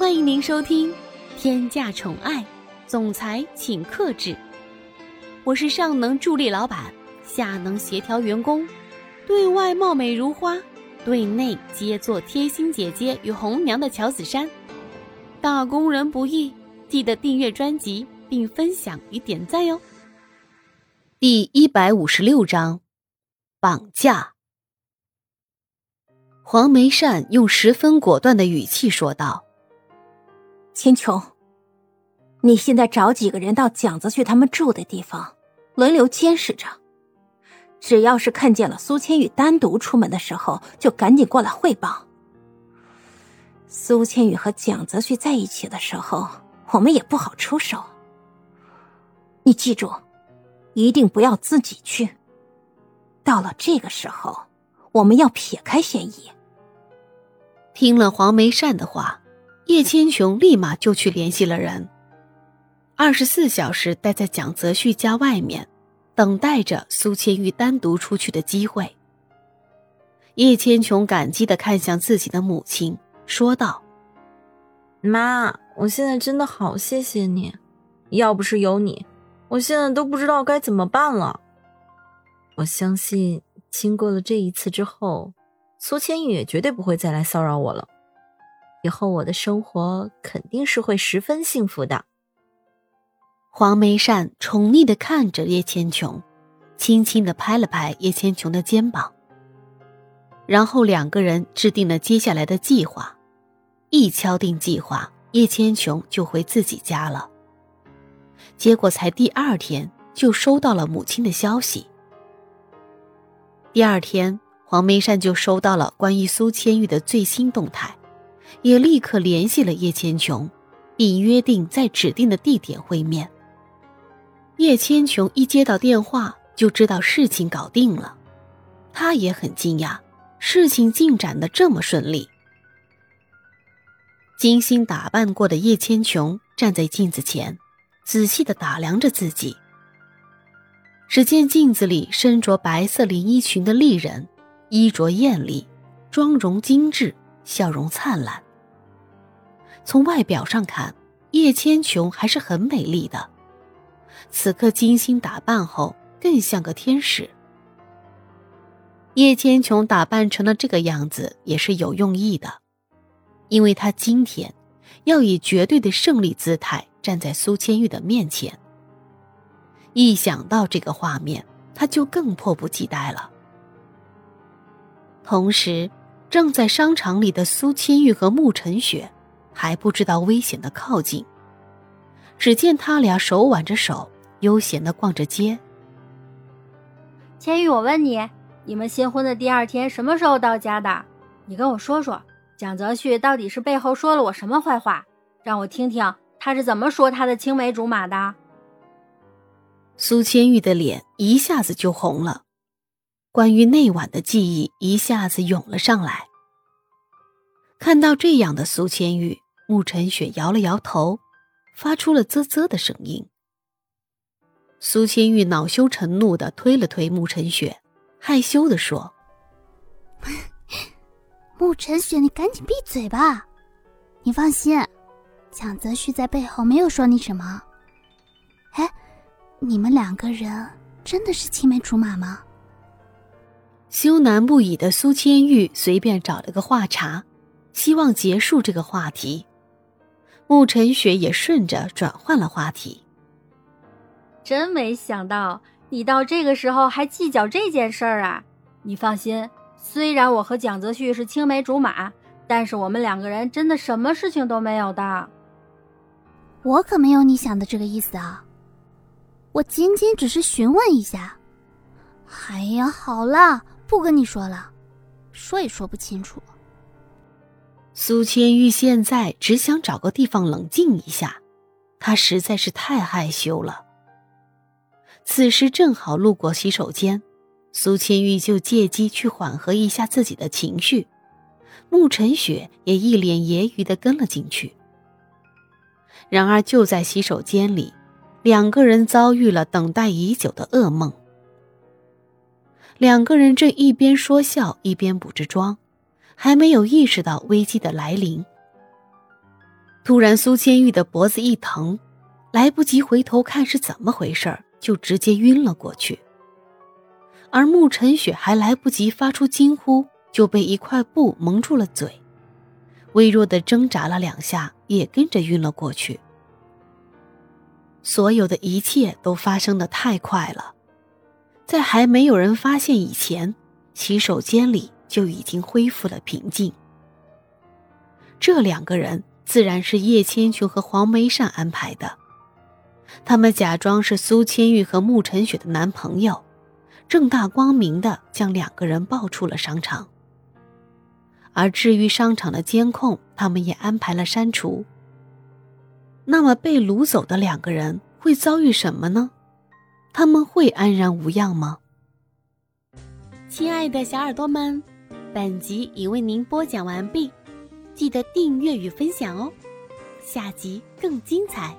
欢迎您收听《天价宠爱总裁请克制》，我是上能助力老板，下能协调员工，对外貌美如花，对内皆做贴心姐姐与红娘的乔子珊。打工人不易，记得订阅专辑并分享与点赞哟。第一百五十六章，绑架。黄梅善用十分果断的语气说道：“秦琼，你现在找几个人到蒋泽旭他们住的地方，轮流监视着。只要是看见了苏千羽单独出门的时候，就赶紧过来汇报。”苏千羽和蒋泽旭在一起的时候，我们也不好出手。你记住，一定不要自己去。到了这个时候，我们要撇开嫌疑。听了黄梅善的话，叶千琼立马就去联系了人，二十四小时待在蒋泽旭家外面，等待着苏千玉单独出去的机会。叶千琼感激的看向自己的母亲。说道：“妈，我现在真的好谢谢你，要不是有你，我现在都不知道该怎么办了。我相信，经过了这一次之后，苏千玉也绝对不会再来骚扰我了。以后我的生活肯定是会十分幸福的。”黄梅善宠溺的看着叶千琼，轻轻的拍了拍叶千琼的肩膀，然后两个人制定了接下来的计划。一敲定计划，叶千琼就回自己家了。结果才第二天就收到了母亲的消息。第二天，黄梅善就收到了关于苏千玉的最新动态，也立刻联系了叶千琼，并约定在指定的地点会面。叶千琼一接到电话就知道事情搞定了，他也很惊讶，事情进展的这么顺利。精心打扮过的叶千琼站在镜子前，仔细的打量着自己。只见镜子里身着白色连衣裙的丽人，衣着艳丽，妆容精致，笑容灿烂。从外表上看，叶千琼还是很美丽的。此刻精心打扮后，更像个天使。叶千琼打扮成了这个样子，也是有用意的。因为她今天要以绝对的胜利姿态站在苏千玉的面前，一想到这个画面，他就更迫不及待了。同时，正在商场里的苏千玉和慕晨雪还不知道危险的靠近，只见他俩手挽着手，悠闲的逛着街。千玉，我问你，你们新婚的第二天什么时候到家的？你跟我说说。蒋泽旭到底是背后说了我什么坏话？让我听听他是怎么说他的青梅竹马的。苏千玉的脸一下子就红了，关于那晚的记忆一下子涌了上来。看到这样的苏千玉，慕晨雪摇了摇头，发出了啧啧的声音。苏千玉恼羞成怒的推了推慕晨雪，害羞的说。慕晨雪，你赶紧闭嘴吧！你放心，蒋泽旭在背后没有说你什么。哎，你们两个人真的是青梅竹马吗？羞难不已的苏千玉随便找了个话茬，希望结束这个话题。慕晨雪也顺着转换了话题。真没想到你到这个时候还计较这件事儿啊！你放心。虽然我和蒋泽旭是青梅竹马，但是我们两个人真的什么事情都没有的。我可没有你想的这个意思啊！我仅仅只是询问一下。哎呀，好了，不跟你说了，说也说不清楚。苏千玉现在只想找个地方冷静一下，她实在是太害羞了。此时正好路过洗手间。苏千玉就借机去缓和一下自己的情绪，慕晨雪也一脸揶揄的跟了进去。然而就在洗手间里，两个人遭遇了等待已久的噩梦。两个人正一边说笑一边补着妆，还没有意识到危机的来临。突然，苏千玉的脖子一疼，来不及回头看是怎么回事就直接晕了过去。而慕晨雪还来不及发出惊呼，就被一块布蒙住了嘴，微弱的挣扎了两下，也跟着晕了过去。所有的一切都发生的太快了，在还没有人发现以前，洗手间里就已经恢复了平静。这两个人自然是叶千琼和黄梅善安排的，他们假装是苏千玉和慕晨雪的男朋友，正大光明的将两个人抱出了商场。而至于商场的监控，他们也安排了删除。那么被掳走的两个人会遭遇什么呢？他们会安然无恙吗？亲爱的小耳朵们，本集已为您播讲完毕，记得订阅与分享哦，下集更精彩。